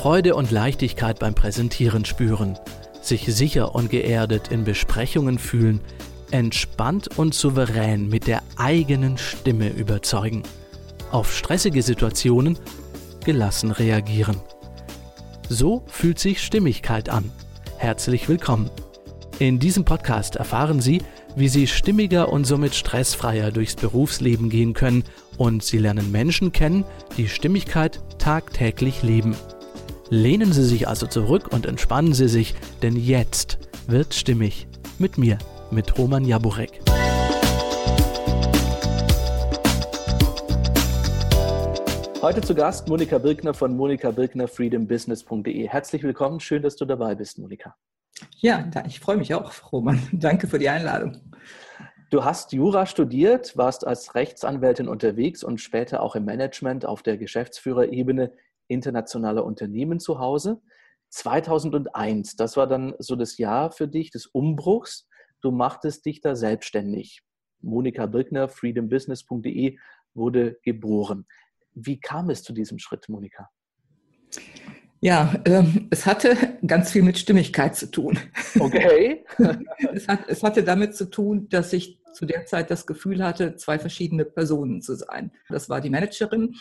Freude und Leichtigkeit beim Präsentieren spüren, sich sicher und geerdet in Besprechungen fühlen, entspannt und souverän mit der eigenen Stimme überzeugen, auf stressige Situationen gelassen reagieren. So fühlt sich Stimmigkeit an. Herzlich willkommen. In diesem Podcast erfahren Sie, wie Sie stimmiger und somit stressfreier durchs Berufsleben gehen können und Sie lernen Menschen kennen, die Stimmigkeit tagtäglich leben. Lehnen Sie sich also zurück und entspannen Sie sich, denn jetzt wird stimmig. Mit mir, mit Roman Jaburek. Heute zu Gast Monika Birkner von Monika Birkner freedombusiness.de. Herzlich willkommen, schön, dass du dabei bist, Monika. Ja, ich freue mich auch, Roman. Danke für die Einladung. Du hast Jura studiert, warst als Rechtsanwältin unterwegs und später auch im Management auf der Geschäftsführerebene internationaler Unternehmen zu Hause. 2001, das war dann so das Jahr für dich des Umbruchs. Du machtest dich da selbstständig. Monika Birkner, freedombusiness.de, wurde geboren. Wie kam es zu diesem Schritt, Monika? Ja, ähm, es hatte ganz viel mit Stimmigkeit zu tun. Okay. es, hat, es hatte damit zu tun, dass ich zu der Zeit das Gefühl hatte, zwei verschiedene Personen zu sein. Das war die Managerin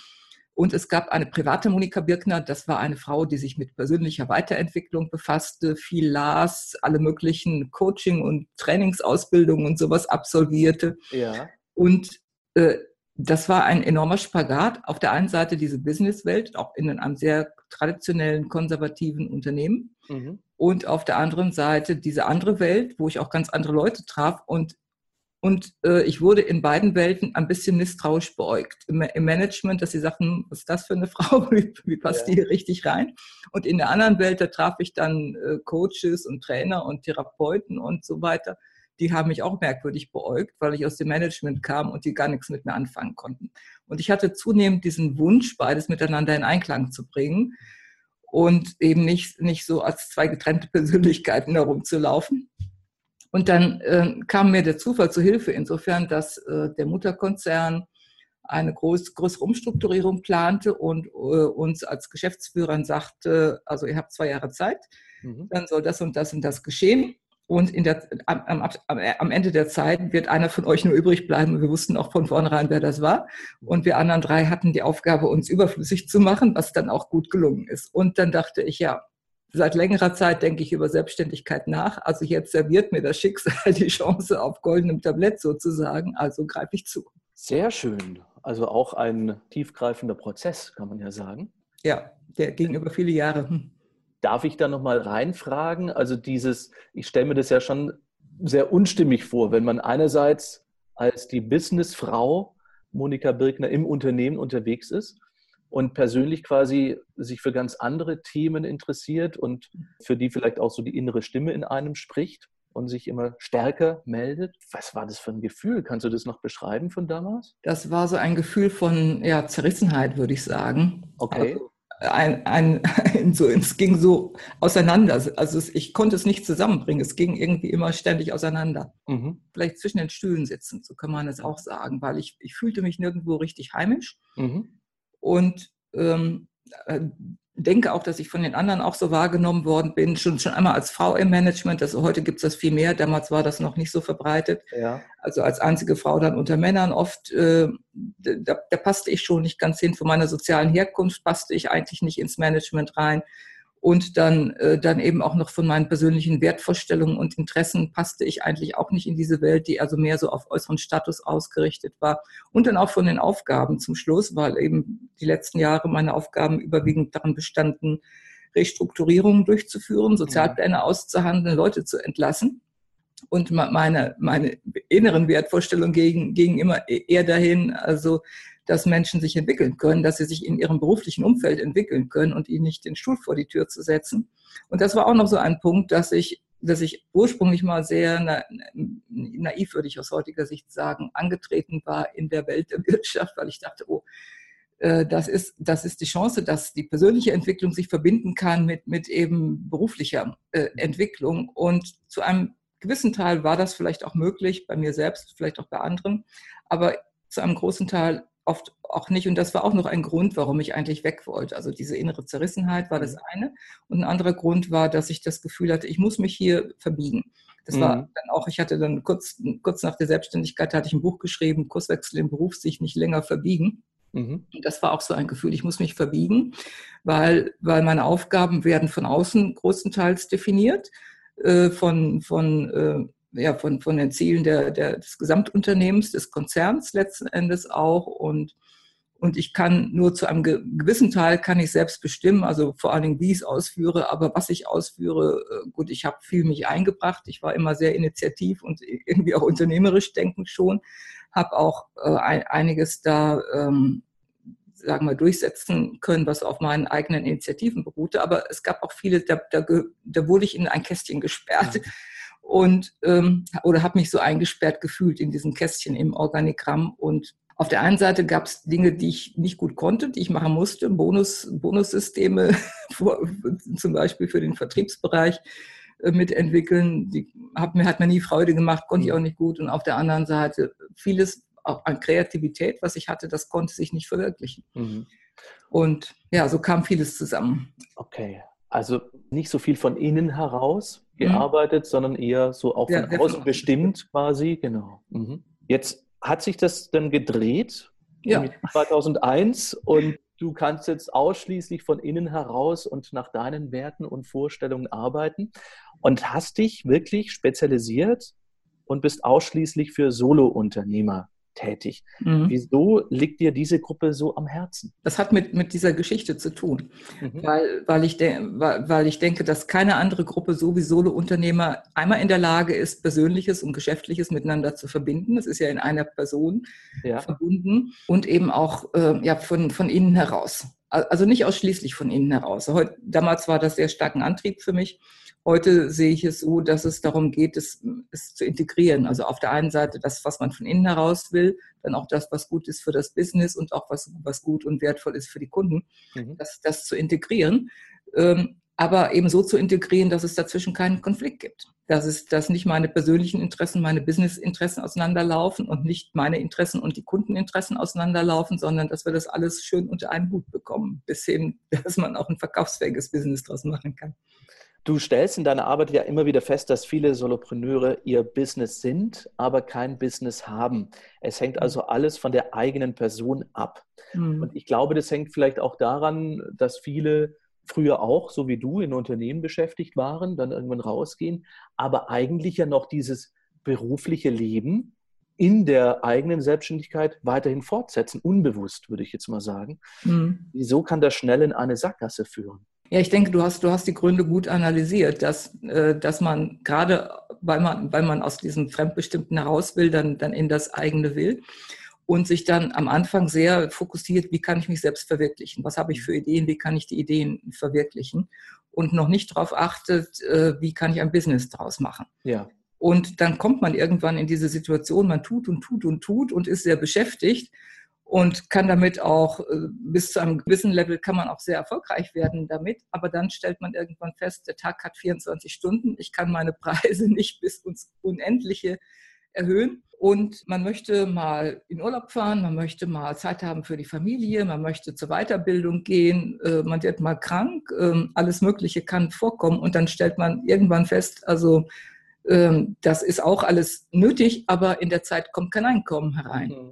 und es gab eine private Monika Birkner, das war eine Frau, die sich mit persönlicher Weiterentwicklung befasste, viel las, alle möglichen Coaching- und Trainingsausbildungen und sowas absolvierte. Ja. Und äh, das war ein enormer Spagat. Auf der einen Seite diese Businesswelt, auch in einem sehr traditionellen, konservativen Unternehmen. Mhm. Und auf der anderen Seite diese andere Welt, wo ich auch ganz andere Leute traf. Und, und äh, ich wurde in beiden Welten ein bisschen misstrauisch beäugt. Im, Im, Management, dass sie sagten, was ist das für eine Frau? Wie, wie passt ja. die hier richtig rein? Und in der anderen Welt, da traf ich dann äh, Coaches und Trainer und Therapeuten und so weiter die haben mich auch merkwürdig beäugt, weil ich aus dem Management kam und die gar nichts mit mir anfangen konnten. Und ich hatte zunehmend diesen Wunsch, beides miteinander in Einklang zu bringen und eben nicht, nicht so als zwei getrennte Persönlichkeiten herumzulaufen. Und dann äh, kam mir der Zufall zu Hilfe insofern, dass äh, der Mutterkonzern eine groß, größere Umstrukturierung plante und äh, uns als Geschäftsführern sagte, also ihr habt zwei Jahre Zeit, mhm. dann soll das und das und das geschehen. Und in der, am, am, am, Ende der Zeit wird einer von euch nur übrig bleiben. Wir wussten auch von vornherein, wer das war. Und wir anderen drei hatten die Aufgabe, uns überflüssig zu machen, was dann auch gut gelungen ist. Und dann dachte ich, ja, seit längerer Zeit denke ich über Selbstständigkeit nach. Also jetzt serviert mir das Schicksal die Chance auf goldenem Tablett sozusagen. Also greife ich zu. Sehr schön. Also auch ein tiefgreifender Prozess, kann man ja sagen. Ja, der ging über viele Jahre. Hm. Darf ich da nochmal reinfragen? Also dieses, ich stelle mir das ja schon sehr unstimmig vor, wenn man einerseits als die Businessfrau Monika Birkner im Unternehmen unterwegs ist und persönlich quasi sich für ganz andere Themen interessiert und für die vielleicht auch so die innere Stimme in einem spricht und sich immer stärker meldet. Was war das für ein Gefühl? Kannst du das noch beschreiben von damals? Das war so ein Gefühl von ja, Zerrissenheit, würde ich sagen. Okay. Also ein, ein, ein, so, es ging so auseinander. Also es, ich konnte es nicht zusammenbringen. Es ging irgendwie immer ständig auseinander. Mhm. Vielleicht zwischen den Stühlen sitzen, so kann man es auch sagen, weil ich, ich fühlte mich nirgendwo richtig heimisch. Mhm. Und ähm, äh, denke auch, dass ich von den anderen auch so wahrgenommen worden bin, schon, schon einmal als Frau im Management. Also heute gibt es das viel mehr, damals war das noch nicht so verbreitet. Ja. Also als einzige Frau dann unter Männern oft, äh, da, da passte ich schon nicht ganz hin. Von meiner sozialen Herkunft passte ich eigentlich nicht ins Management rein und dann, äh, dann eben auch noch von meinen persönlichen Wertvorstellungen und Interessen passte ich eigentlich auch nicht in diese Welt, die also mehr so auf äußeren Status ausgerichtet war. Und dann auch von den Aufgaben zum Schluss, weil eben die letzten Jahre meine Aufgaben überwiegend daran bestanden, Restrukturierungen durchzuführen, Sozialpläne auszuhandeln, Leute zu entlassen. Und meine, meine inneren Wertvorstellungen gingen, gingen immer e-, eher dahin, also dass Menschen sich entwickeln können, dass sie sich in ihrem beruflichen Umfeld entwickeln können und ihnen nicht den Stuhl vor die Tür zu setzen. Und das war auch noch so ein Punkt, dass ich, dass ich ursprünglich mal sehr na, naiv, würde ich aus heutiger Sicht sagen, angetreten war in der Welt der Wirtschaft, weil ich dachte, oh, äh, das ist, das ist die Chance, dass die persönliche Entwicklung sich verbinden kann mit, mit eben beruflicher äh, Entwicklung. Und zu einem gewissen Teil war das vielleicht auch möglich, bei mir selbst, vielleicht auch bei anderen. Aber zu einem großen Teil oft auch nicht. Und das war auch noch ein Grund, warum ich eigentlich weg wollte. Also diese innere Zerrissenheit war das mhm. eine. Und ein anderer Grund war, dass ich das Gefühl hatte, ich muss mich hier verbiegen. Das mhm. war dann auch, ich hatte dann kurz, kurz nach der Selbstständigkeit hatte ich ein Buch geschrieben, Kurswechsel im Beruf, sich nicht länger verbiegen. Mhm. Das war auch so ein Gefühl, ich muss mich verbiegen, weil, weil meine Aufgaben werden von außen größtenteils definiert, äh, von, von äh, ja, von, von den Zielen der, der, des Gesamtunternehmens, des Konzerns letzten Endes auch. Und, und ich kann nur zu einem gewissen Teil kann ich selbst bestimmen, also vor allen Dingen, wie ich es ausführe, aber was ich ausführe, äh, gut, ich habe viel mich eingebracht. Ich war immer sehr initiativ und irgendwie auch unternehmerisch denkend schon, habe auch äh, einiges da ähm, sagen wir, durchsetzen können, was auf meinen eigenen Initiativen beruhte. Aber es gab auch viele, da, da, da wurde ich in ein Kästchen gesperrt. Ja und ähm, oder habe mich so eingesperrt gefühlt in diesem Kästchen im Organigramm und auf der einen Seite gab es Dinge, die ich nicht gut konnte, die ich machen musste, Bonus, Bonussysteme zum Beispiel für den Vertriebsbereich äh, mitentwickeln. Die hat mir, hat mir nie Freude gemacht, konnte ich mhm. auch nicht gut. Und auf der anderen Seite vieles auch an Kreativität, was ich hatte, das konnte sich nicht verwirklichen. Mhm. Und ja, so kam vieles zusammen. Okay, also nicht so viel von innen heraus mhm. gearbeitet, mhm. sondern eher so auch von ja, außen bestimmt quasi. Genau. Mhm. Jetzt hat sich das dann gedreht ja. 2001 und du kannst jetzt ausschließlich von innen heraus und nach deinen Werten und Vorstellungen arbeiten und hast dich wirklich spezialisiert und bist ausschließlich für Solo-Unternehmer tätig. Mhm. Wieso liegt dir diese Gruppe so am Herzen? Das hat mit, mit dieser Geschichte zu tun, mhm. weil, weil, ich weil, weil ich denke, dass keine andere Gruppe so wie Solo-Unternehmer einmal in der Lage ist, Persönliches und Geschäftliches miteinander zu verbinden. Das ist ja in einer Person ja. verbunden und eben auch äh, ja, von, von innen heraus. Also nicht ausschließlich von innen heraus. Heute, damals war das sehr starken Antrieb für mich. Heute sehe ich es so, dass es darum geht, es, es, zu integrieren. Also auf der einen Seite das, was man von innen heraus will, dann auch das, was gut ist für das Business und auch was, was gut und wertvoll ist für die Kunden, mhm. das, das zu integrieren. Ähm, aber eben so zu integrieren, dass es dazwischen keinen Konflikt gibt. Dass es, dass nicht meine persönlichen Interessen, meine Business-Interessen auseinanderlaufen und nicht meine Interessen und die Kundeninteressen auseinanderlaufen, sondern dass wir das alles schön unter einen Hut bekommen, bis hin, dass man auch ein verkaufsfähiges Business daraus machen kann. Du stellst in deiner Arbeit ja immer wieder fest, dass viele Solopreneure ihr Business sind, aber kein Business haben. Es hängt mhm. also alles von der eigenen Person ab. Mhm. Und ich glaube, das hängt vielleicht auch daran, dass viele früher auch, so wie du, in Unternehmen beschäftigt waren, dann irgendwann rausgehen, aber eigentlich ja noch dieses berufliche Leben in der eigenen Selbstständigkeit weiterhin fortsetzen, unbewusst, würde ich jetzt mal sagen. Mhm. Wieso kann das schnell in eine Sackgasse führen? Ja, ich denke, du hast, du hast die Gründe gut analysiert, dass, äh, dass man gerade, weil man, weil man aus diesem Fremdbestimmten heraus will, dann, dann in das eigene will und sich dann am Anfang sehr fokussiert, wie kann ich mich selbst verwirklichen? Was habe ich für Ideen? Wie kann ich die Ideen verwirklichen? Und noch nicht darauf achtet, äh, wie kann ich ein Business daraus machen? Ja. Und dann kommt man irgendwann in diese Situation, man tut und tut und tut und ist sehr beschäftigt und kann damit auch äh, bis zu einem gewissen Level kann man auch sehr erfolgreich werden damit. Aber dann stellt man irgendwann fest, der Tag hat 24 Stunden. Ich kann meine Preise nicht bis ins Unendliche erhöhen. Und man möchte mal in Urlaub fahren, man möchte mal Zeit haben für die Familie, man möchte zur Weiterbildung gehen, äh, man wird mal krank, ähm, alles Mögliche kann vorkommen. Und dann stellt man irgendwann fest, also ähm, das ist auch alles nötig, aber in der Zeit kommt kein Einkommen herein.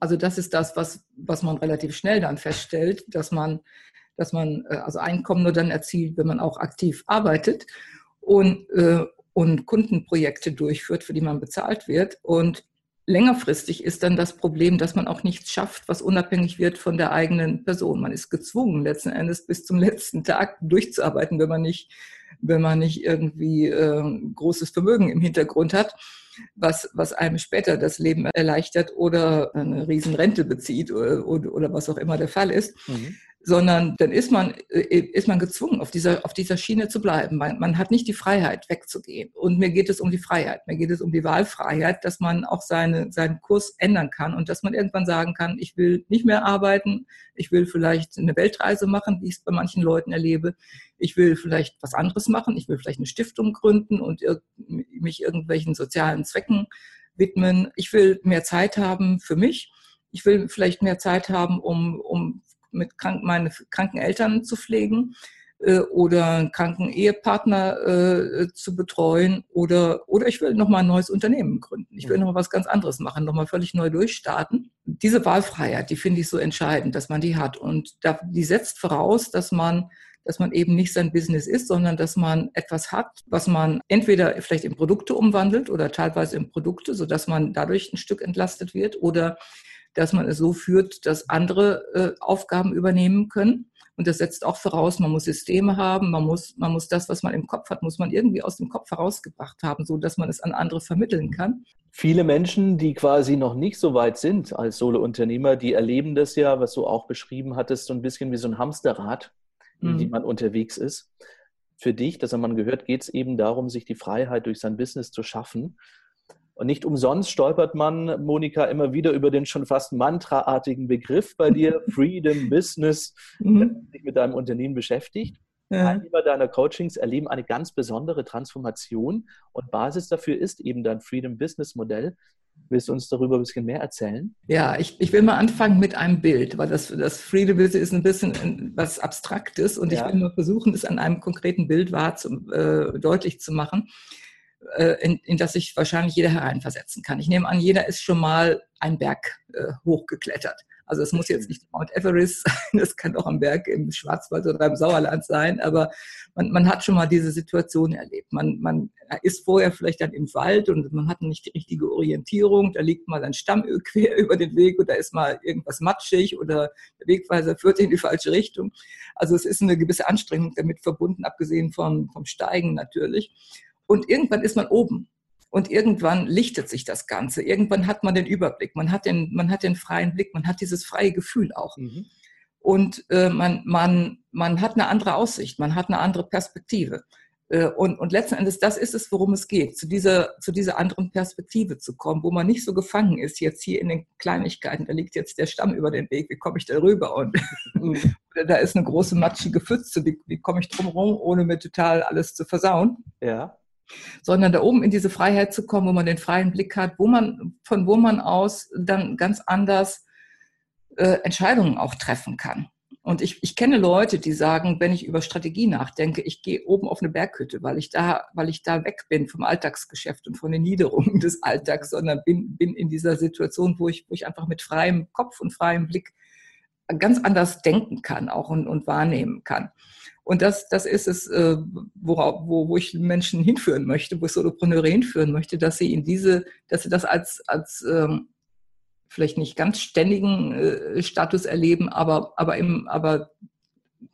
Also das ist das, was, was man relativ schnell dann feststellt, dass man, dass man äh, also Einkommen nur dann erzielt, wenn man auch aktiv arbeitet und, äh, und Kundenprojekte durchführt, für die man bezahlt wird. Und längerfristig ist dann das Problem, dass man auch nichts schafft, was unabhängig wird von der eigenen Person. Man ist gezwungen, letzten Endes bis zum letzten Tag durchzuarbeiten, wenn man nicht, wenn man nicht irgendwie äh, großes Vermögen im Hintergrund hat was, was einem später das Leben erleichtert oder eine Riesenrente bezieht oder, oder, oder was auch immer der Fall ist. Mhm sondern dann ist man, äh, ist man gezwungen, auf dieser, auf dieser Schiene zu bleiben. Man, man, hat nicht die Freiheit, wegzugehen. Und mir geht es um die Freiheit. Mir geht es um die Wahlfreiheit, dass man auch seine, seinen Kurs ändern kann und dass man irgendwann sagen kann, ich will nicht mehr arbeiten, ich will vielleicht eine Weltreise machen, wie ich es bei manchen Leuten erlebe. Ich will vielleicht was anderes machen, ich will vielleicht eine Stiftung gründen und mich irgendwelchen sozialen Zwecken widmen. Ich will mehr Zeit haben für mich Ich will vielleicht mehr Zeit haben, um, um mit krank, meine kranken Eltern zu pflegen äh, oder einen kranken Ehepartner äh, zu betreuen oder, oder ich will nochmal ein neues Unternehmen gründen. Ich will mhm. nochmal was ganz anderes machen, nochmal völlig neu durchstarten. Diese Wahlfreiheit, die finde ich so entscheidend, dass man die hat. Und da, die setzt voraus, dass man dass man eben nicht sein Business ist, sondern dass man etwas hat, was man entweder vielleicht in Produkte umwandelt oder teilweise in Produkte, sodass man dadurch ein Stück entlastet wird oder dass man es so führt, dass andere äh, Aufgaben übernehmen können. Und das setzt auch voraus, man muss Systeme haben, man muss, man muss das, was man im Kopf hat, muss man irgendwie aus dem Kopf herausgebracht haben, so dass man es an andere vermitteln kann. Viele Menschen, die quasi noch nicht so weit sind als Solo-Unternehmer, die erleben das ja, was du auch beschrieben hattest, so ein bisschen wie so ein Hamsterrad, in mhm. dem man unterwegs ist. Für dich, das haben man gehört, geht es eben darum, sich die Freiheit durch sein Business zu schaffen. Und nicht umsonst stolpert man, Monika, immer wieder über den schon fast mantraartigen Begriff bei dir, Freedom Business, mhm. sich mit deinem Unternehmen beschäftigt. Ja. Teilnehmer deiner Coachings erleben eine ganz besondere Transformation und Basis dafür ist eben dein Freedom Business Modell. Willst du uns darüber ein bisschen mehr erzählen? Ja, ich, ich will mal anfangen mit einem Bild, weil das, das Freedom Business ist ein bisschen was Abstraktes und ja. ich will mal versuchen, es an einem konkreten Bild wahr zu, äh, deutlich zu machen. Äh, in, in das sich wahrscheinlich jeder hereinversetzen kann. Ich nehme an, jeder ist schon mal einen Berg äh, hochgeklettert. Also es muss jetzt nicht Mount Everest sein, es kann auch ein Berg im Schwarzwald oder im Sauerland sein, aber man, man hat schon mal diese Situation erlebt. Man, man ist vorher vielleicht dann im Wald und man hat nicht die richtige Orientierung, da liegt mal ein Stamm quer über den Weg da ist mal irgendwas matschig oder der Wegweiser führt in die falsche Richtung. Also es ist eine gewisse Anstrengung damit verbunden, abgesehen vom, vom Steigen natürlich. Und irgendwann ist man oben. Und irgendwann lichtet sich das Ganze. Irgendwann hat man den Überblick. Man hat den, man hat den freien Blick. Man hat dieses freie Gefühl auch. Mhm. Und äh, man, man, man hat eine andere Aussicht. Man hat eine andere Perspektive. Äh, und, und letzten Endes, das ist es, worum es geht, zu dieser, zu dieser anderen Perspektive zu kommen, wo man nicht so gefangen ist, jetzt hier in den Kleinigkeiten, da liegt jetzt der Stamm über den Weg, wie komme ich da rüber? Und mhm. da ist eine große matschige Pfütze, wie, wie komme ich drum herum, ohne mir total alles zu versauen? Ja sondern da oben in diese Freiheit zu kommen, wo man den freien Blick hat, wo man, von wo man aus dann ganz anders äh, Entscheidungen auch treffen kann. Und ich, ich kenne Leute, die sagen, wenn ich über Strategie nachdenke, ich gehe oben auf eine Berghütte, weil ich da, weil ich da weg bin vom Alltagsgeschäft und von den Niederungen des Alltags, sondern bin, bin in dieser Situation, wo ich, wo ich einfach mit freiem Kopf und freiem Blick ganz anders denken kann auch und, und wahrnehmen kann. Und das, das ist es, äh, worauf, wo, wo ich Menschen hinführen möchte, wo ich Solopreneure hinführen möchte, dass sie in diese, dass sie das als, als ähm, vielleicht nicht ganz ständigen äh, Status erleben, aber, aber, im, aber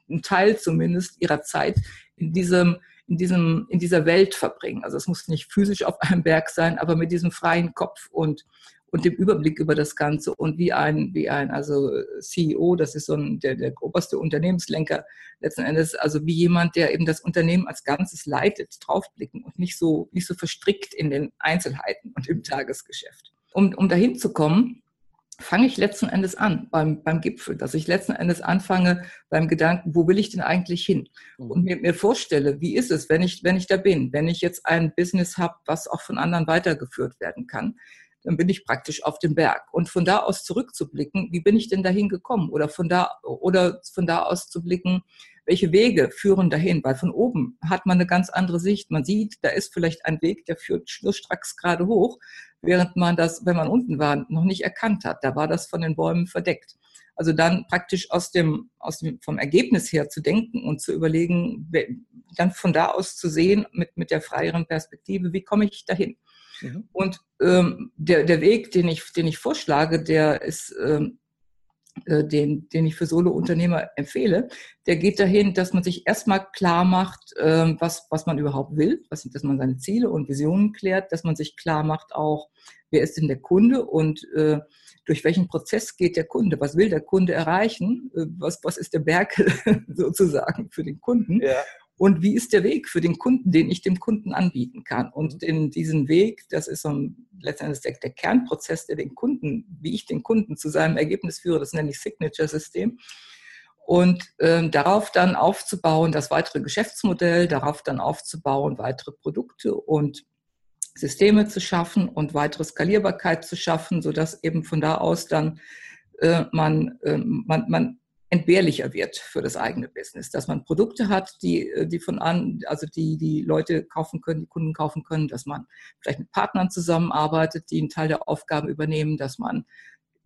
ein Teil zumindest ihrer Zeit in diesem, in diesem, in dieser Welt verbringen. Also es muss nicht physisch auf einem Berg sein, aber mit diesem freien Kopf und, und dem Überblick über das Ganze und wie ein, wie ein, also CEO, das ist so ein, der, der oberste Unternehmenslenker letzten Endes, also wie jemand, der eben das Unternehmen als Ganzes leitet, draufblicken und nicht so, nicht so verstrickt in den Einzelheiten und im Tagesgeschäft. Um, um dahin zu kommen, fange ich letzten Endes an beim, beim Gipfel, dass ich letzten Endes anfange beim Gedanken, wo will ich denn eigentlich hin? Mhm. Und mir, mir vorstelle, wie ist es, wenn ich, wenn ich da bin, wenn ich jetzt ein Business habe, was auch von anderen weitergeführt werden kann dann bin ich praktisch auf dem Berg. Und von da aus zurückzublicken, wie bin ich denn dahin gekommen? Oder von da, oder von da aus zu blicken, welche Wege führen dahin? Weil von oben hat man eine ganz andere Sicht. Man sieht, da ist vielleicht ein Weg, der führt schnurstracks gerade hoch, während man das, wenn man unten war, noch nicht erkannt hat. Da war das von den Bäumen verdeckt. Also dann praktisch aus dem, aus dem, vom Ergebnis her zu denken und zu überlegen, dann von da aus zu sehen mit, mit der freieren Perspektive, wie komme ich dahin? Mhm. Und ähm, der, der Weg, den ich, den ich vorschlage, der ist, ähm, äh, den, den ich für Solo-Unternehmer empfehle, der geht dahin, dass man sich erstmal klar macht, ähm, was, was man überhaupt will, was, dass man seine Ziele und Visionen klärt, dass man sich klar macht auch, wer ist denn der Kunde und äh, durch welchen Prozess geht der Kunde, was will der Kunde erreichen, äh, was, was ist der Berg sozusagen für den Kunden. Ja und wie ist der Weg für den Kunden, den ich dem Kunden anbieten kann. Und mhm. in diesen Weg, das ist so ein, letztendlich der, der Kernprozess, der den Kunden, wie ich den Kunden zu seinem Ergebnis führe, das nenne ich Signature-System. Und ähm, darauf dann aufzubauen, das weitere Geschäftsmodell, darauf dann aufzubauen, weitere Produkte und Systeme zu schaffen und weitere Skalierbarkeit zu schaffen, sodass eben von da aus dann äh, man, äh, man, man entbehrlicher wird für das eigene Business, dass man Produkte hat, die, äh, die von an, also die die Leute kaufen können, die Kunden kaufen können, dass man vielleicht mit Partnern zusammenarbeitet, die einen Teil der Aufgaben übernehmen, dass man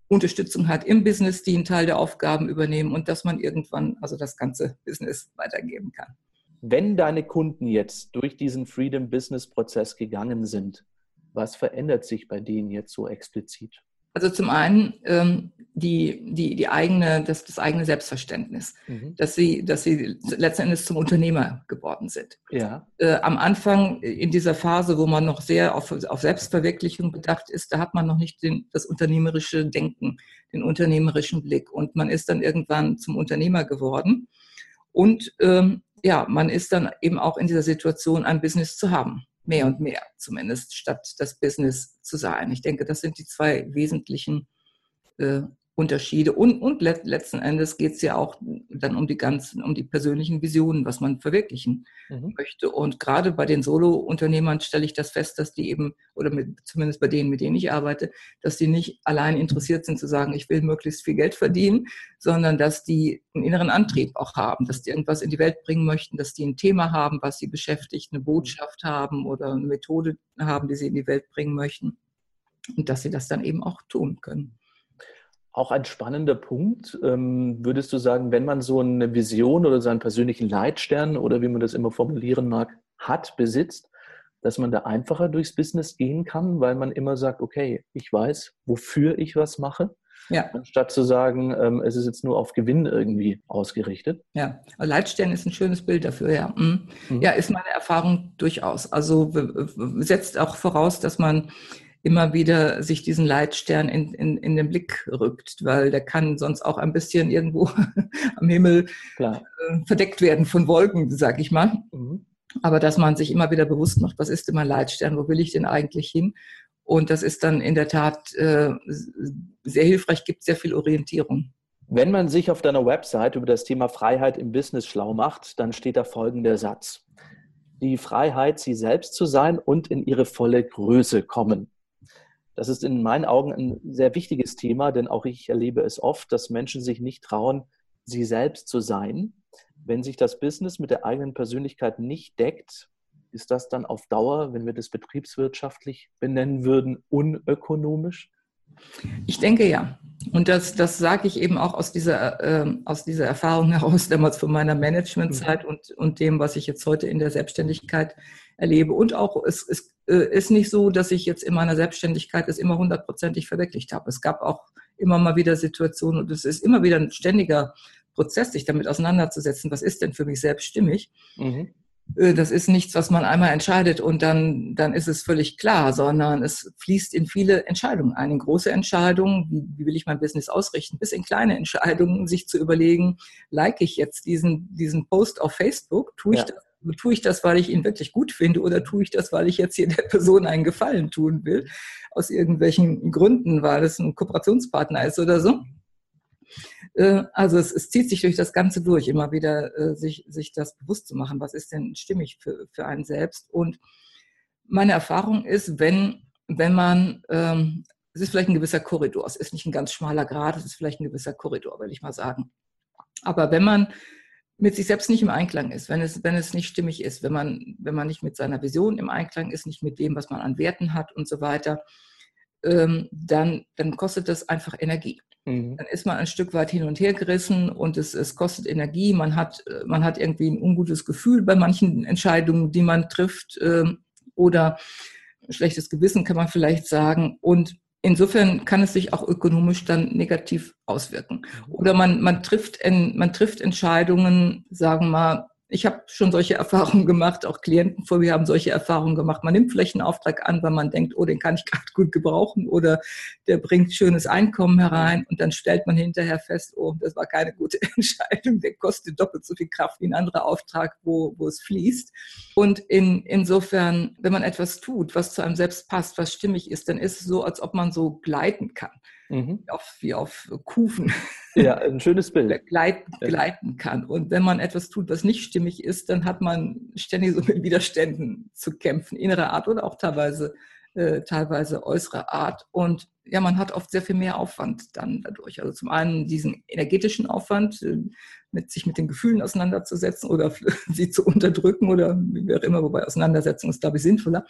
Unterstützung hat im Business, die einen Teil der Aufgaben übernehmen und dass man irgendwann also das ganze Business weitergeben kann. Wenn deine Kunden jetzt durch diesen Freedom Business Prozess gegangen sind, was verändert sich bei denen jetzt so explizit? Also zum einen ähm, die, die, die eigene, das, das eigene Selbstverständnis, mhm. dass sie, dass sie letzten Endes zum Unternehmer geworden sind. Ja. Äh, am Anfang in dieser Phase, wo man noch sehr auf, auf Selbstverwirklichung bedacht ist, da hat man noch nicht den, das unternehmerische Denken, den unternehmerischen Blick und man ist dann irgendwann zum Unternehmer geworden und ähm, ja, man ist dann eben auch in dieser Situation, ein Business zu haben mehr und mehr zumindest, statt das Business zu sein. Ich denke, das sind die zwei wesentlichen äh, Unterschiede. Und, und letzten Endes geht es ja auch dann um die ganzen, um die persönlichen Visionen, was man verwirklichen mhm. möchte. Und gerade bei den Solo-Unternehmern stelle ich das fest, dass die eben, oder mit, zumindest bei denen, mit denen ich arbeite, dass die nicht allein interessiert sind zu sagen, ich will möglichst viel Geld verdienen, sondern dass die einen inneren Antrieb auch haben, dass die irgendwas in die Welt bringen möchten, dass die ein Thema haben, was sie beschäftigt, eine Botschaft haben oder eine Methode haben, die sie in die Welt bringen möchten. Und dass sie das dann eben auch tun können. Auch ein spannender Punkt. Ähm, würdest du sagen, wenn man so eine Vision oder seinen persönlichen Leitstern oder wie man das immer formulieren mag, hat, besitzt, dass man da einfacher durchs Business gehen kann, weil man immer sagt, okay, ich weiß, wofür ich was mache. Ja. Anstatt zu sagen, ähm, es ist jetzt nur auf Gewinn irgendwie ausgerichtet. Ja, Leitstern ist ein schönes Bild dafür, ja. Mhm. Mhm. Ja, ist meine Erfahrung durchaus. Also setzt auch voraus, dass man immer wieder sich diesen Leitstern in, in, in den Blick rückt, weil der kann sonst auch ein bisschen irgendwo am Himmel äh, verdeckt werden von Wolken, sag ich mal. Mhm. Aber dass man sich immer wieder bewusst macht, was ist denn mein Leitstern, wo will ich denn eigentlich hin? Und das ist dann in der Tat äh, sehr hilfreich, gibt sehr viel Orientierung. Wenn man sich auf deiner Website über das Thema Freiheit im Business schlau macht, dann steht da folgender Satz. Die Freiheit, sie selbst zu sein und in ihre volle Größe kommen. Das ist in meinen Augen ein sehr wichtiges Thema, denn auch ich erlebe es oft, dass Menschen sich nicht trauen, sie selbst zu sein. Wenn sich das Business mit der eigenen Persönlichkeit nicht deckt, ist das dann auf Dauer, wenn wir das betriebswirtschaftlich benennen würden, unökonomisch? Ich denke ja. Und das, das sage ich eben auch aus dieser, äh, aus dieser Erfahrung heraus, damals von meiner Managementzeit mhm. und, und dem, was ich jetzt heute in der Selbstständigkeit erlebe. Und auch, es, es äh, ist nicht so, dass ich jetzt in meiner Selbstständigkeit es immer hundertprozentig verwirklicht habe. Es gab auch immer mal wieder Situationen und es ist immer wieder ein ständiger Prozess, sich damit auseinanderzusetzen, was ist denn für mich selbst stimmig. Mhm. Äh, das ist nichts, was man einmal entscheidet und dann, dann ist es völlig klar, sondern es fließt in viele Entscheidungen ein, in große Entscheidungen, wie, wie will ich mein Business ausrichten, bis in kleine Entscheidungen, sich zu überlegen, like ich jetzt diesen, diesen Post auf Facebook, tue ich ja. das tue ich das, weil ich ihn wirklich gut finde oder tue ich das, weil ich jetzt hier der Person einen Gefallen tun will, aus irgendwelchen Gründen, weil es ein Kooperationspartner ist oder so. Äh, also es, es, zieht sich durch das Ganze durch, immer wieder äh, sich, sich das bewusst zu machen, was ist denn stimmig für, für einen selbst. Und meine Erfahrung ist, wenn, wenn man, ähm, es ist vielleicht ein gewisser Korridor, es ist nicht ein ganz schmaler Grad, es ist vielleicht ein gewisser Korridor, will ich mal sagen. Aber wenn man mit sich selbst nicht im Einklang ist, wenn es, wenn es nicht stimmig ist, wenn man, wenn man nicht mit seiner Vision im Einklang ist, nicht mit dem, was man an Werten hat und so weiter, ähm, dann, dann kostet das einfach Energie. Mhm. Dann ist man ein Stück weit hin und her gerissen und es, es kostet Energie. Man hat, man hat irgendwie ein ungutes Gefühl bei manchen Entscheidungen, die man trifft äh, oder schlechtes Gewissen kann man vielleicht sagen. Und insofern kann es sich auch ökonomisch dann negativ auswirken. Mhm. Oder man, man, trifft, in, man trifft Entscheidungen, sagen wir mal, ich habe schon solche Erfahrungen gemacht, auch Klienten vor mir haben solche Erfahrungen gemacht. Man nimmt vielleicht einen Auftrag an, weil man denkt, oh, den kann ich gerade gut gebrauchen oder der bringt schönes Einkommen herein und dann stellt man hinterher fest, oh, das war keine gute Entscheidung, der kostet doppelt so viel Kraft wie ein anderer Auftrag, wo, wo es fließt. Und in, insofern, wenn man etwas tut, was zu einem selbst passt, was stimmig ist, dann ist es so, als ob man so gleiten kann. Mhm. auf, wie auf Kufen. Ja, ein schönes Bild. Gleiten, gleiten kann. Und wenn man etwas tut, was nicht stimmig ist, dann hat man ständig so mit Widerständen zu kämpfen, innerer Art oder auch teilweise, äh, teilweise äußerer Art. Und ja, man hat oft sehr viel mehr Aufwand dann dadurch. Also zum einen diesen energetischen Aufwand, äh, mit sich mit den Gefühlen auseinanderzusetzen oder sie zu unterdrücken oder wie auch immer, wobei Auseinandersetzung ist, glaube ich, sinnvoller.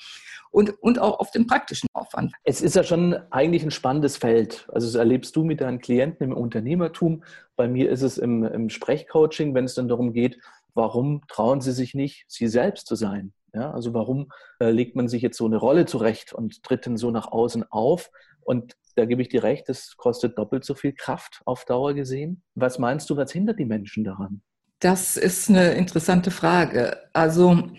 Und, und auch auf den praktischen Aufwand. Es ist ja schon eigentlich ein spannendes Feld. Also das erlebst du mit deinen Klienten im Unternehmertum. Bei mir ist es im, im Sprechcoaching, wenn es dann darum geht, warum trauen sie sich nicht, sie selbst zu sein? Ja, also warum äh, legt man sich jetzt so eine Rolle zurecht und tritt dann so nach außen auf? Und da gebe ich dir recht, es kostet doppelt so viel Kraft auf Dauer gesehen. Was meinst du, was hindert die Menschen daran? Das ist eine interessante Frage. Also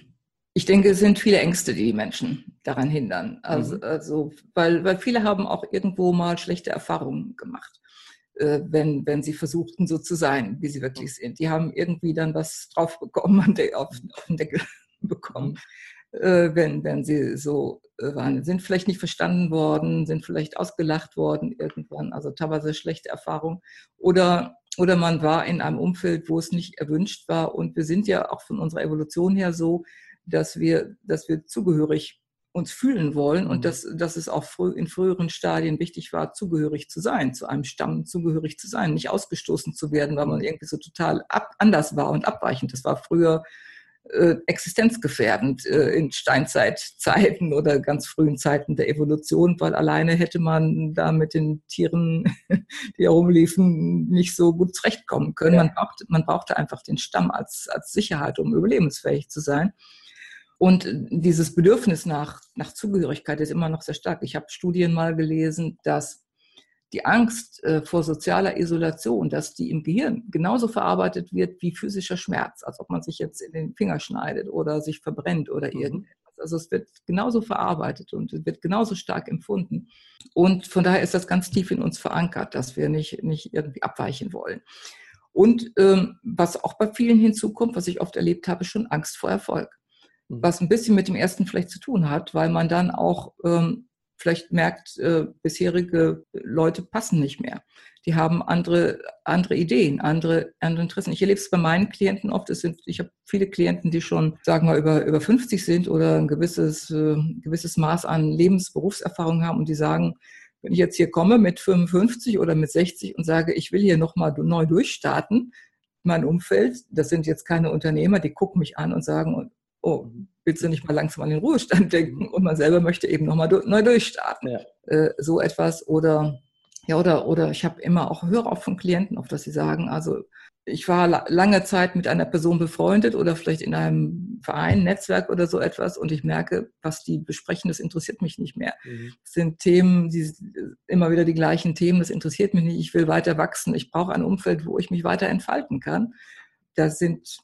ich denke, es sind viele Ängste, die die Menschen daran hindern. Also, mhm. also weil, weil viele haben auch irgendwo mal schlechte Erfahrungen gemacht, äh, wenn, wenn sie versuchten, so zu sein, wie sie wirklich mhm. sind. Die haben irgendwie dann was drauf bekommen, auf, auf den Deckel bekommen. Mhm äh, wenn, wenn sie so äh, waren. Sind vielleicht nicht verstanden worden, sind vielleicht ausgelacht worden irgendwann, also teilweise schlechte Erfahrungen. Oder, oder man war in einem Umfeld, wo es nicht erwünscht war. Und wir sind ja auch von unserer Evolution her so, dass wir, dass wir zugehörig uns fühlen wollen und mhm. dass, dass es auch früh, in früheren Stadien wichtig war, zugehörig zu sein, zu einem Stamm zugehörig zu sein, nicht ausgestoßen zu werden, weil man irgendwie so total ab, anders war und abweichend. Das war früher äh, existenzgefährdend äh, in Steinzeitzeiten oder ganz frühen Zeiten der Evolution, weil alleine hätte man da mit den Tieren, die herumliefen, nicht so gut zurechtkommen können. Ja. Man, brauchte, man brauchte einfach den Stamm als, als Sicherheit, um überlebensfähig zu sein. Und dieses Bedürfnis nach, nach Zugehörigkeit ist immer noch sehr stark. Ich habe Studien mal gelesen, dass die Angst äh, vor sozialer Isolation, dass die im Gehirn genauso verarbeitet wird wie physischer Schmerz, als ob man sich jetzt in den Finger schneidet oder sich verbrennt oder mhm. irgendetwas. Also es wird genauso verarbeitet und wird genauso stark empfunden. Und von daher ist das ganz tief in uns verankert, dass wir nicht, nicht irgendwie abweichen wollen. Und ähm, was auch bei vielen hinzukommt, was ich oft erlebt habe, schon Angst vor Erfolg. Mhm. Was ein bisschen mit dem ersten vielleicht zu tun hat, weil man dann auch ähm, vielleicht merkt, äh, bisherige Leute passen nicht mehr. Die haben andere, andere Ideen, andere, andere Interessen. Ich erlebe es bei meinen Klienten oft. Es sind, ich habe viele Klienten, die schon, sagen wir, über, über 50 sind oder ein gewisses, äh, gewisses Maß an Lebensberufserfahrung haben und die sagen, wenn ich jetzt hier komme mit 55 oder mit 60 und sage, ich will hier nochmal neu durchstarten, mein Umfeld, das sind jetzt keine Unternehmer, die gucken mich an und sagen, oh, willst du nicht mal langsam an den Ruhestand denken? Und man selber möchte eben nochmal neu durchstarten. Ja. Äh, so etwas oder ja, oder, oder ich habe immer auch höre auch von Klienten, auf dass sie sagen, also ich war lange Zeit mit einer Person befreundet oder vielleicht in einem Verein, Netzwerk oder so etwas und ich merke, was die besprechen, das interessiert mich nicht mehr. Mhm. Das sind Themen, die immer wieder die gleichen Themen, das interessiert mich nicht. Ich will weiter wachsen. Ich brauche ein Umfeld, wo ich mich weiter entfalten kann. Da sind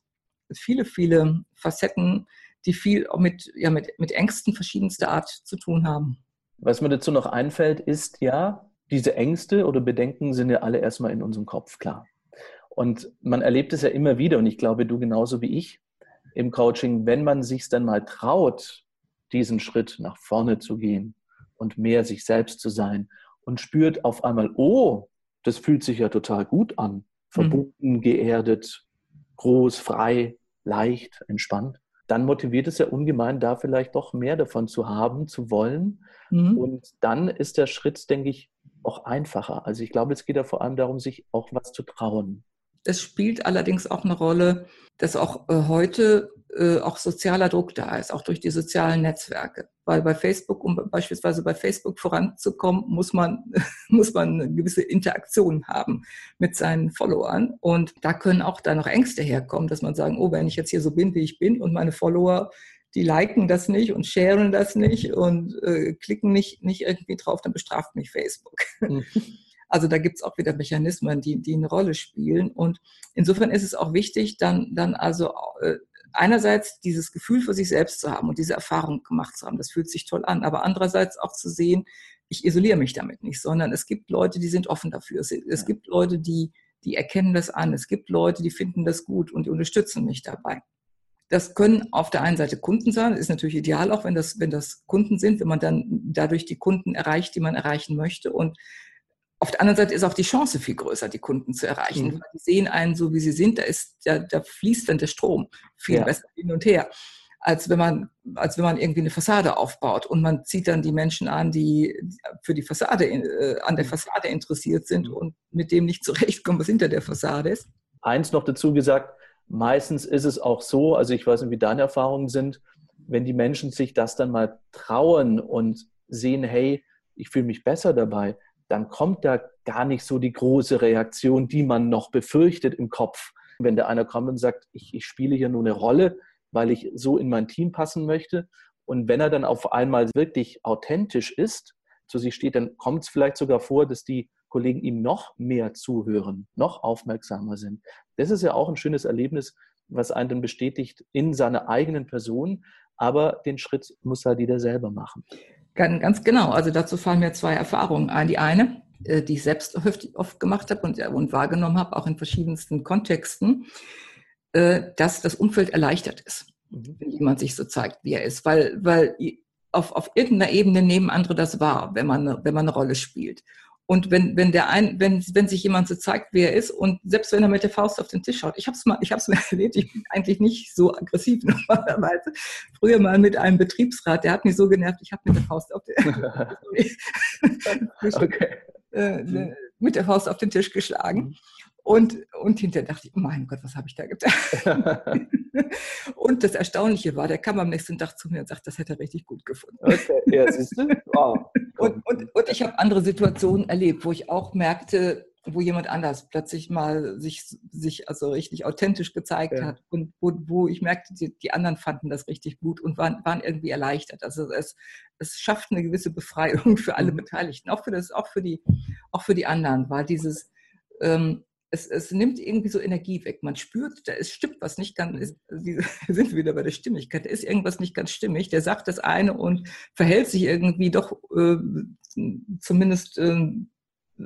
viele, viele Facetten, die viel mit, ja, mit, mit Ängsten verschiedenster Art zu tun haben. Was mir dazu noch einfällt, ist ja, diese Ängste oder Bedenken sind ja alle erstmal in unserem Kopf klar. Und man erlebt es ja immer wieder, und ich glaube, du genauso wie ich im Coaching, wenn man sich dann mal traut, diesen Schritt nach vorne zu gehen und mehr sich selbst zu sein und spürt auf einmal, oh, das fühlt sich ja total gut an, mhm. verbunden, mhm. geerdet, groß, frei, leicht, entspannt, dann motiviert es ja ungemein, da vielleicht doch mehr davon zu haben, zu wollen. Mhm. Und dann ist der Schritt, denke ich, auch einfacher. Also ich glaube, es geht ja vor allem darum, sich auch was zu trauen. Es spielt allerdings auch eine Rolle, dass auch äh, heute äh, auch sozialer Druck da ist, auch durch die sozialen Netzwerke. Weil bei Facebook, um beispielsweise bei Facebook voranzukommen, muss man, muss man eine gewisse Interaktion haben mit seinen Followern. Und da können auch da noch Ängste herkommen, dass man sagen, oh, wenn ich jetzt hier so bin, wie ich bin und meine Follower die liken das nicht und sharen das nicht und äh, klicken nicht, nicht irgendwie drauf, dann bestraft mich Facebook. Mhm. Also da gibt es auch wieder Mechanismen, die, die eine Rolle spielen. Und insofern ist es auch wichtig, dann, dann also äh, einerseits dieses Gefühl für sich selbst zu haben und diese Erfahrung gemacht zu haben. Das fühlt sich toll an. Aber andererseits auch zu sehen, ich isoliere mich damit nicht, sondern es gibt Leute, die sind offen dafür. Es, es gibt Leute, die, die erkennen das an. Es gibt Leute, die finden das gut und die unterstützen mich dabei. Das können auf der einen Seite Kunden sein. Das ist natürlich ideal auch, wenn das, wenn das Kunden sind, wenn man dann dadurch die Kunden erreicht, die man erreichen möchte. Und auf der anderen Seite ist auch die Chance viel größer, die Kunden zu erreichen. Mhm. Die sehen einen so, wie sie sind, da, ist, da, da fließt dann der Strom viel ja. besser hin und her, als wenn, man, als wenn man irgendwie eine Fassade aufbaut und man zieht dann die Menschen an, die für die Fassade, äh, an der mhm. Fassade interessiert sind mhm. und mit dem nicht zurechtkommen, was hinter der Fassade ist. Eins noch dazu gesagt, meistens ist es auch so, also ich weiß nicht, wie deine Erfahrungen sind, wenn die Menschen sich das dann mal trauen und sehen, hey, ich fühle mich besser dabei, dann kommt da gar nicht so die große Reaktion, die man noch befürchtet im Kopf. Wenn der einer kommt und sagt, ich, ich spiele hier nur eine Rolle, weil ich so in mein Team passen möchte. Und wenn er dann auf einmal wirklich authentisch ist, zu sich steht, dann kommt es vielleicht sogar vor, dass die Kollegen ihm noch mehr zuhören, noch aufmerksamer sind. Das ist ja auch ein schönes Erlebnis, was einen dann bestätigt in seiner eigenen Person, aber den Schritt muss halt jeder selber machen. Ganz, ganz genau. Also dazu fallen mir zwei Erfahrungen ein. Die eine, äh, die ich selbst oft gemacht habe und, und wahrgenommen habe, auch in verschiedensten Kontexten, äh, dass das Umfeld erleichtert ist, mhm. wenn jemand sich so zeigt, wie er ist. Weil, weil auf, auf irgendeiner Ebene nehmen andere das wahr, wenn man, wenn man eine Rolle spielt. Und wenn, wenn der ein, wenn, wenn sich jemand so zeigt, wer er ist, und selbst wenn er mit der Faust auf den Tisch schaut, ich habe es mal, ich habe es mir erlebt, ich bin eigentlich nicht so aggressiv normalerweise. Früher mal mit einem Betriebsrat, der hat mich so genervt, ich habe mit der Faust auf den okay. äh, mit der Faust auf den Tisch geschlagen. Und, und hinterher dachte ich, oh mein Gott, was habe ich da getan? und das Erstaunliche war, der kam am nächsten Tag zu mir und sagte, das hätte er richtig gut gefunden. Okay, ja, siehst du? Wow. und, und, und ich habe andere Situationen erlebt, wo ich auch merkte, wo jemand anders plötzlich mal sich, sich also richtig authentisch gezeigt ja. hat und wo, wo ich merkte, die, die, anderen fanden das richtig gut und waren, waren irgendwie erleichtert. Also es, es schafft eine gewisse Befreiung für alle mhm. Beteiligten, auch für das, auch für die, auch für die anderen, war dieses ähm, es, es nimmt irgendwie so Energie weg. Man spürt, da ist, stimmt was nicht ganz, ist, wir sind wieder bei der Stimmigkeit, da ist irgendwas nicht ganz stimmig. Der sagt das eine und verhält sich irgendwie doch äh, zumindest äh,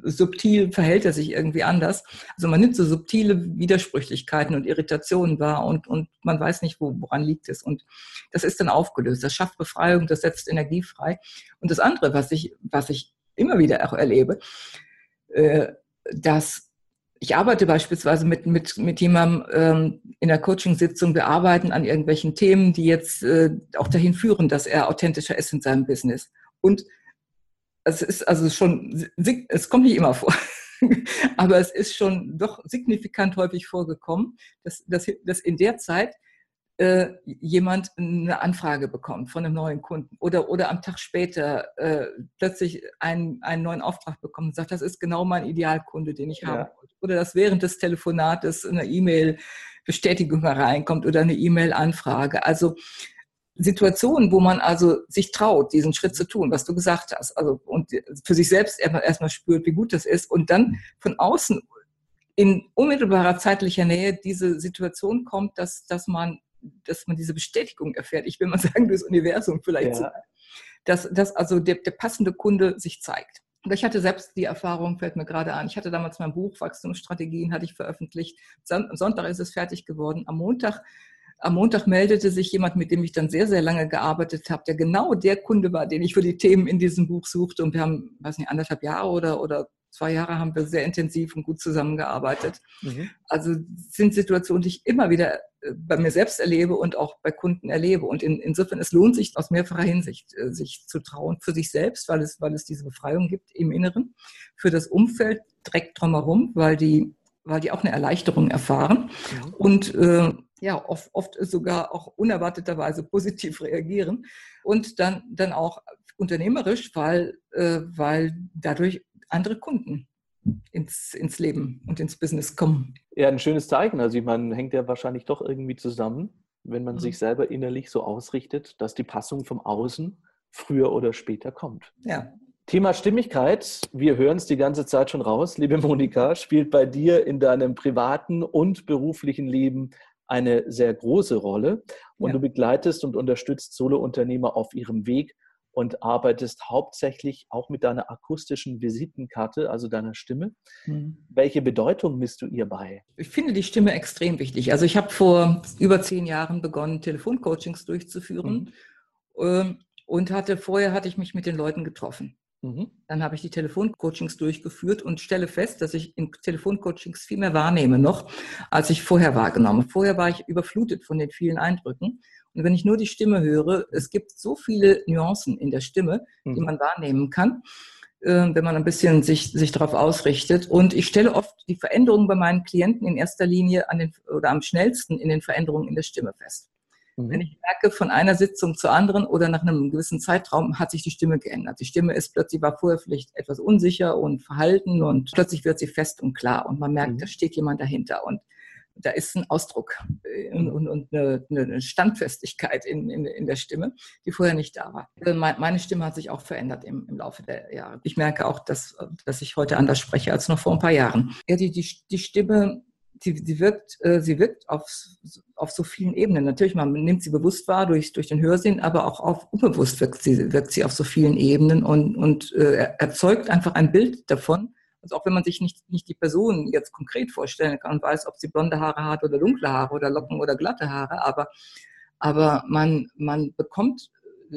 subtil, verhält er sich irgendwie anders. Also man nimmt so subtile Widersprüchlichkeiten und Irritationen wahr und, und man weiß nicht, wo, woran liegt es. Und das ist dann aufgelöst. Das schafft Befreiung, das setzt Energie frei. Und das andere, was ich, was ich immer wieder auch erlebe, äh, dass ich arbeite beispielsweise mit, mit, mit jemandem ähm, in der Coaching-Sitzung, wir arbeiten an irgendwelchen Themen, die jetzt äh, auch dahin führen, dass er authentischer ist in seinem Business. Und es ist also schon, es kommt nicht immer vor, aber es ist schon doch signifikant häufig vorgekommen, dass, dass, dass in der Zeit äh, jemand eine Anfrage bekommt von einem neuen Kunden oder, oder am Tag später äh, plötzlich einen, einen neuen Auftrag bekommt und sagt, das ist genau mein Idealkunde, den ich ja. habe. Oder dass während des Telefonates eine E-Mail-Bestätigung hereinkommt oder eine E-Mail-Anfrage. Also Situationen, wo man also sich traut, diesen Schritt zu tun, was du gesagt hast, also und für sich selbst erstmal, erstmal spürt, wie gut das ist und dann von außen in unmittelbarer zeitlicher Nähe diese Situation kommt, dass, dass man dass man diese Bestätigung erfährt. Ich will mal sagen, das Universum vielleicht, ja. dass, dass also der, der passende Kunde sich zeigt. Und ich hatte selbst die Erfahrung, fällt mir gerade an. Ich hatte damals mein Buch Wachstumsstrategien, hatte ich veröffentlicht. Am Sonntag ist es fertig geworden. Am Montag, am Montag meldete sich jemand, mit dem ich dann sehr, sehr lange gearbeitet habe, der genau der Kunde war, den ich für die Themen in diesem Buch suchte. Und wir haben, weiß nicht, anderthalb Jahre oder, oder zwei Jahre haben wir sehr intensiv und gut zusammengearbeitet. Mhm. Also sind Situationen, die ich immer wieder äh, bei mir selbst erlebe und auch bei Kunden erlebe. Und in, insofern, es lohnt sich aus mehrfacher Hinsicht, äh, sich zu trauen für sich selbst, weil es, weil es diese Befreiung gibt im Inneren, für das Umfeld direkt drumherum, weil die, weil die auch eine Erleichterung erfahren mhm. und äh, ja, oft, oft sogar auch unerwarteterweise positiv reagieren und dann, dann auch unternehmerisch, weil, äh, weil dadurch andere Kunden ins, ins Leben und ins Business kommen. Ja, ein schönes Zeichen. Also ich meine, hängt ja wahrscheinlich doch irgendwie zusammen, wenn man mhm. sich selber innerlich so ausrichtet, dass die Passung vom Außen früher oder später kommt. Ja. Thema Stimmigkeit, wir hören es die ganze Zeit schon raus, liebe Monika, spielt bei dir in deinem privaten und beruflichen Leben eine sehr große Rolle. Und ja. du begleitest und unterstützt Solo-Unternehmer auf ihrem Weg und arbeitest hauptsächlich auch mit deiner akustischen Visitenkarte, also deiner Stimme. Mhm. Welche Bedeutung misst du ihr bei? Ich finde die Stimme extrem wichtig. Also ich habe vor über zehn Jahren begonnen, Telefoncoachings durchzuführen mhm. und hatte vorher hatte ich mich mit den Leuten getroffen. Mhm. Dann habe ich die Telefoncoachings durchgeführt und stelle fest, dass ich in Telefoncoachings viel mehr wahrnehme noch, als ich vorher wahrgenommen. Vorher war ich überflutet von den vielen Eindrücken. Und wenn ich nur die Stimme höre, es gibt so viele Nuancen in der Stimme, die mhm. man wahrnehmen kann, äh, wenn man ein bisschen sich, sich darauf ausrichtet. Und ich stelle oft die Veränderungen bei meinen Klienten in erster Linie an den, oder am schnellsten in den Veränderungen in der Stimme fest. Mhm. Wenn ich merke, von einer Sitzung zur anderen oder nach einem gewissen Zeitraum hat sich die Stimme geändert. Die Stimme ist plötzlich, war vorher vielleicht etwas unsicher und verhalten und plötzlich wird sie fest und klar und man merkt, mhm. da steht jemand dahinter und da ist ein Ausdruck äh, und, und, und eine, eine, Standfestigkeit in, in, in, der Stimme, die vorher nicht da war. Äh, meine Stimme hat sich auch verändert im, im Laufe der Jahre. Ich merke auch, dass, dass ich heute anders spreche als noch vor ein paar Jahren. Ja, die, die, die Stimme sie, sie wirkt, äh, sie wirkt auf, auf so vielen Ebenen. Natürlich, man nimmt sie bewusst wahr durch, durch den Hörsinn, aber auch auf unbewusst wirkt sie, wirkt sie auf so vielen Ebenen und, und äh, erzeugt einfach ein Bild davon. Also auch wenn man sich nicht, nicht die Person jetzt konkret vorstellen kann und weiß, ob sie blonde Haare hat oder dunkle Haare oder Locken oder glatte Haare, aber, aber man, man bekommt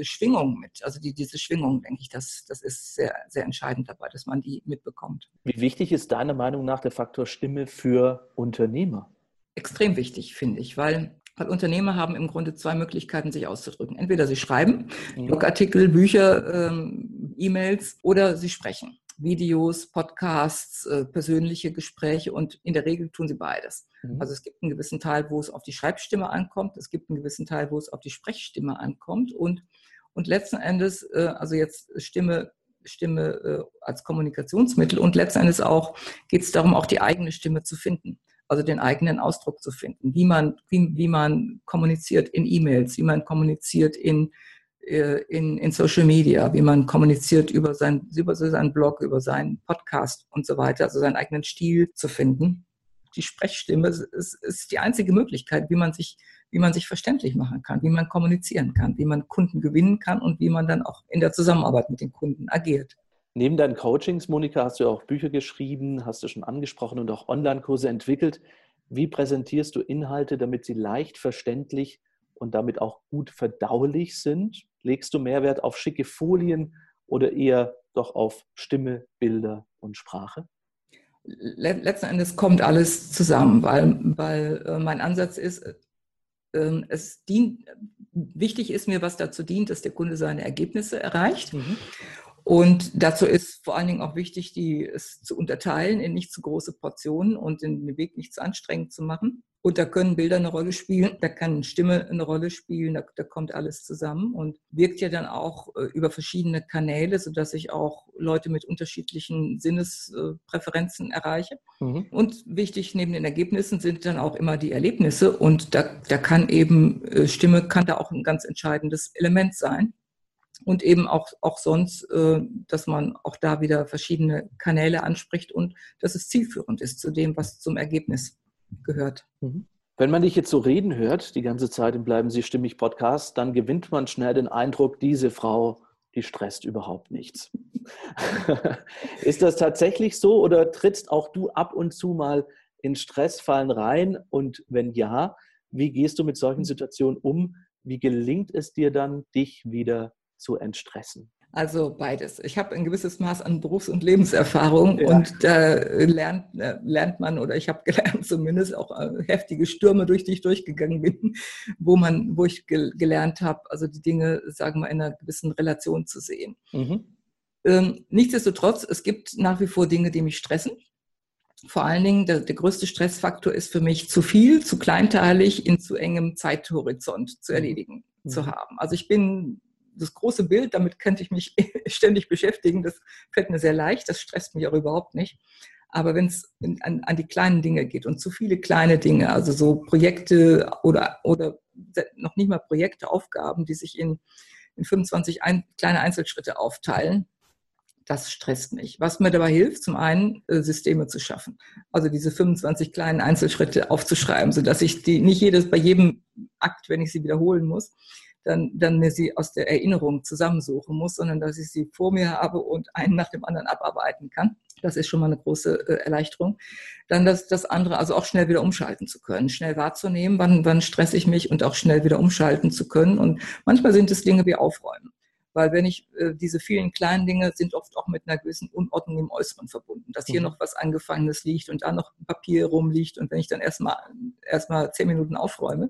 Schwingung mit. Also die, diese Schwingung, denke ich, das, das ist sehr, sehr entscheidend dabei, dass man die mitbekommt. Wie wichtig ist deiner Meinung nach der Faktor Stimme für Unternehmer? Extrem wichtig, finde ich, weil weil Unternehmer haben im Grunde zwei Möglichkeiten, sich auszudrücken. Entweder sie schreiben mhm. Blogartikel, Bücher, ähm, E-Mails oder sie sprechen. Videos, Podcasts, äh, persönliche Gespräche und in der Regel tun sie beides. Mhm. Also es gibt einen gewissen Teil, wo es auf die Schreibstimme ankommt, es gibt einen gewissen Teil, wo es auf die Sprechstimme ankommt und und letzten Endes, äh, also jetzt Stimme, Stimme äh, als Kommunikationsmittel und letzten Endes auch geht es darum, auch die eigene Stimme zu finden. Also den eigenen Ausdruck zu finden, wie man, wie, wie man kommuniziert in E-Mails, wie man kommuniziert in, in, in Social Media, wie man kommuniziert über, sein, über seinen Blog, über seinen Podcast und so weiter, also seinen eigenen Stil zu finden. Die Sprechstimme ist, ist die einzige Möglichkeit, wie man sich wie man sich verständlich machen kann, wie man kommunizieren kann, wie man Kunden gewinnen kann und wie man dann auch in der Zusammenarbeit mit den Kunden agiert. Neben deinen Coachings, Monika, hast du auch Bücher geschrieben, hast du schon angesprochen und auch Online-Kurse entwickelt. Wie präsentierst du Inhalte, damit sie leicht verständlich und damit auch gut verdaulich sind? Legst du Mehrwert auf schicke Folien oder eher doch auf Stimme, Bilder und Sprache? Letzten Endes kommt alles zusammen, weil, weil äh, mein Ansatz ist, ähm, es dient, wichtig ist mir, was dazu dient, dass der Kunde seine Ergebnisse erreicht. Mhm. Und dazu ist vor allen Dingen auch wichtig, die es zu unterteilen in nicht zu große Portionen und den Weg nicht zu anstrengend zu machen. Und da können Bilder eine Rolle spielen, da kann Stimme eine Rolle spielen, da, da kommt alles zusammen und wirkt ja dann auch äh, über verschiedene Kanäle, sodass ich auch Leute mit unterschiedlichen Sinnespräferenzen erreiche. Mhm. Und wichtig neben den Ergebnissen sind dann auch immer die Erlebnisse und da, da kann eben äh, Stimme kann da auch ein ganz entscheidendes Element sein und eben auch, auch sonst, äh, dass man auch da wieder verschiedene Kanäle anspricht und dass es zielführend ist zu dem, was zum Ergebnis gehört. Mhm. Wenn man dich jetzt so reden hört, die ganze Zeit im Bleiben Sie stimmig Podcast, dann gewinnt man schnell den Eindruck, diese Frau, die stresst überhaupt nichts. ist das tatsächlich so oder trittst auch du ab und zu mal in Stressfallen rein? Und wenn ja, wie gehst du mit solchen Situationen um? Wie gelingt es dir dann, dich wieder zu entstressen? Also beides. Ich habe ein gewisses Maß an Berufs- und Lebenserfahrung ja. und da lernt, äh, lernt man, oder ich habe gelernt zumindest auch äh, heftige Stürme, durch die ich durchgegangen bin, wo man, wo ich gelernt habe, also die Dinge, sagen wir, in einer gewissen Relation zu sehen. Mhm. Ähm, nichtsdestotrotz, es gibt nach wie vor Dinge, die mich stressen. Vor allen Dingen, der, der größte Stressfaktor ist für mich zu viel, zu kleinteilig, in zu engem Zeithorizont zu erledigen mhm. zu haben. Also ich bin das große Bild, damit könnte ich mich ständig beschäftigen. Das fällt mir sehr leicht, das stresst mich auch überhaupt nicht. Aber wenn es an, an, die kleinen Dinge geht und zu viele kleine Dinge, also so Projekte oder, oder noch nicht mal Projekte, Aufgaben, die sich in, in 25 ein, kleine Einzelschritte aufteilen, das stresst mich. Was mir dabei hilft, zum einen äh, Systeme zu schaffen. Also diese 25 kleinen Einzelschritte aufzuschreiben, sodass ich die nicht jedes bei jedem Akt, wenn ich sie wiederholen muss, dann, dann mir sie aus der Erinnerung zusammensuchen muss, sondern dass ich sie vor mir habe und einen nach dem anderen abarbeiten kann. Das ist schon mal eine große äh, Erleichterung. Dann das, das andere, also auch schnell wieder umschalten zu können, schnell wahrzunehmen, wann, wann stress ich mich und auch schnell wieder umschalten zu können. Und manchmal sind es Dinge wie Aufräumen. Weil wenn ich, äh, diese vielen kleinen Dinge sind oft auch mit einer gewissen Unordnung im Äußeren verbunden, dass hier mhm. noch was Angefangenes liegt und da noch Papier rumliegt und wenn ich dann erstmal erstmal zehn Minuten aufräume,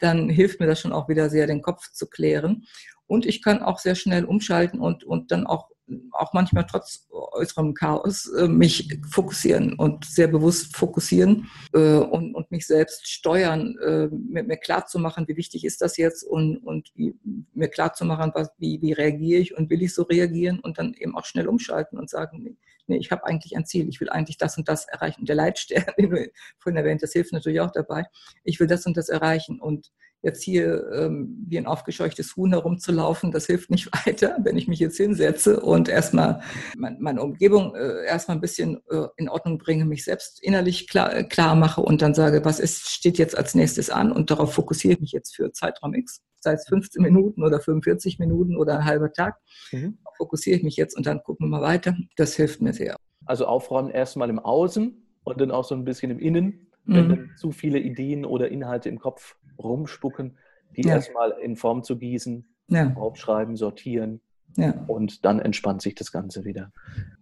dann hilft mir das schon auch wieder sehr, den Kopf zu klären. Und ich kann auch sehr schnell umschalten und, und dann auch auch manchmal trotz äußerem Chaos äh, mich fokussieren und sehr bewusst fokussieren äh, und, und mich selbst steuern, äh, mir, mir klar zu machen, wie wichtig ist das jetzt und, und wie, mir klar zu machen, was, wie, wie reagiere ich und will ich so reagieren und dann eben auch schnell umschalten und sagen, nee, ich habe eigentlich ein Ziel, ich will eigentlich das und das erreichen. Der Leitstern, den du vorhin erwähnt, das hilft natürlich auch dabei. Ich will das und das erreichen und jetzt hier ähm, wie ein aufgescheuchtes Huhn herumzulaufen, das hilft nicht weiter, wenn ich mich jetzt hinsetze und erstmal mein, meine Umgebung äh, erstmal ein bisschen äh, in Ordnung bringe, mich selbst innerlich klar, äh, klar mache und dann sage, was ist, steht jetzt als nächstes an und darauf fokussiere ich mich jetzt für Zeitraum X, sei es 15 Minuten oder 45 Minuten oder ein halber Tag, mhm. fokussiere ich mich jetzt und dann gucken wir mal weiter. Das hilft mir sehr. Also aufräumen erstmal im Außen und dann auch so ein bisschen im Innen, wenn mhm. dann zu viele Ideen oder Inhalte im Kopf rumspucken, die ja. erstmal in Form zu gießen, ja. aufschreiben, sortieren. Ja. Und dann entspannt sich das Ganze wieder.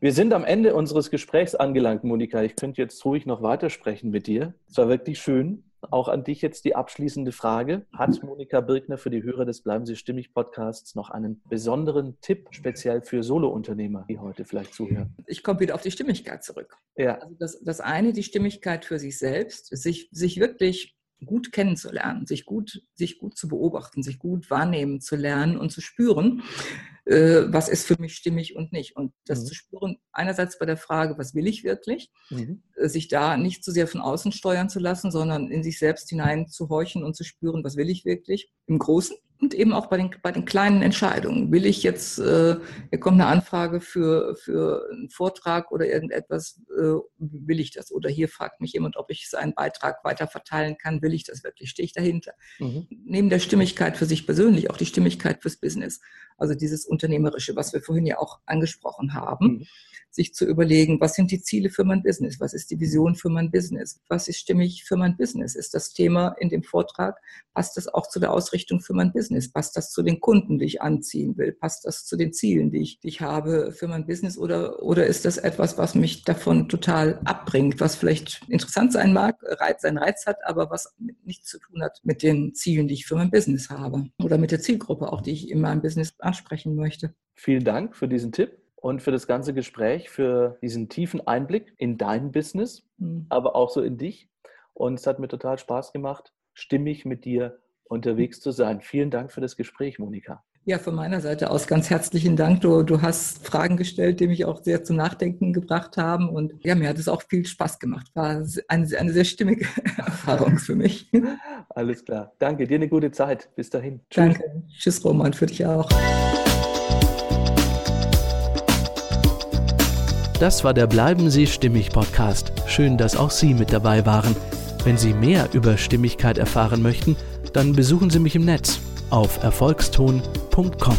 Wir sind am Ende unseres Gesprächs angelangt, Monika. Ich könnte jetzt ruhig noch weitersprechen mit dir. Es war wirklich schön. Auch an dich jetzt die abschließende Frage. Hat Monika Birkner für die Hörer des Bleiben Sie Stimmig Podcasts noch einen besonderen Tipp, speziell für Solo-Unternehmer, die heute vielleicht zuhören? Ich komme wieder auf die Stimmigkeit zurück. Ja. Also das, das eine, die Stimmigkeit für sich selbst, sich, sich wirklich gut kennenzulernen, sich gut, sich gut zu beobachten, sich gut wahrnehmen zu lernen und zu spüren, äh, was ist für mich stimmig und nicht. Und das mhm. zu spüren, einerseits bei der Frage, was will ich wirklich, mhm. Sich da nicht zu sehr von außen steuern zu lassen, sondern in sich selbst hinein zu horchen und zu spüren, was will ich wirklich im Großen und eben auch bei den, bei den kleinen Entscheidungen. Will ich jetzt, äh, hier kommt eine Anfrage für, für einen Vortrag oder irgendetwas, äh, will ich das? Oder hier fragt mich jemand, ob ich seinen Beitrag weiter verteilen kann, will ich das wirklich? Stehe ich dahinter? Mhm. Neben der Stimmigkeit für sich persönlich auch die Stimmigkeit fürs Business. Also dieses Unternehmerische, was wir vorhin ja auch angesprochen haben. Mhm sich zu überlegen, was sind die Ziele für mein Business? Was ist die Vision für mein Business? Was ist stimmig für mein Business? Ist das Thema in dem Vortrag, passt das auch zu der Ausrichtung für mein Business? Passt das zu den Kunden, die ich anziehen will? Passt das zu den Zielen, die ich, die ich habe für mein Business? Oder, oder ist das etwas, was mich davon total abbringt, was vielleicht interessant sein mag, Reiz, seinen Reiz hat, aber was nichts zu tun hat mit den Zielen, die ich für mein Business habe? Oder mit der Zielgruppe auch, die ich in meinem Business ansprechen möchte? Vielen Dank für diesen Tipp und für das ganze Gespräch, für diesen tiefen Einblick in dein Business, mhm. aber auch so in dich. Und es hat mir total Spaß gemacht, stimmig mit dir unterwegs zu sein. Vielen Dank für das Gespräch, Monika. Ja, von meiner Seite aus ganz herzlichen Dank. Du, du hast Fragen gestellt, die mich auch sehr zum Nachdenken gebracht haben. Und ja, mir hat es auch viel Spaß gemacht. War eine, eine sehr stimmige Erfahrung für mich. Alles klar. Danke. Dir eine gute Zeit. Bis dahin. Tschüss. Danke. Tschüss, Roman, für dich auch. Das war der Bleiben Sie Stimmig Podcast. Schön, dass auch Sie mit dabei waren. Wenn Sie mehr über Stimmigkeit erfahren möchten, dann besuchen Sie mich im Netz auf erfolgston.com.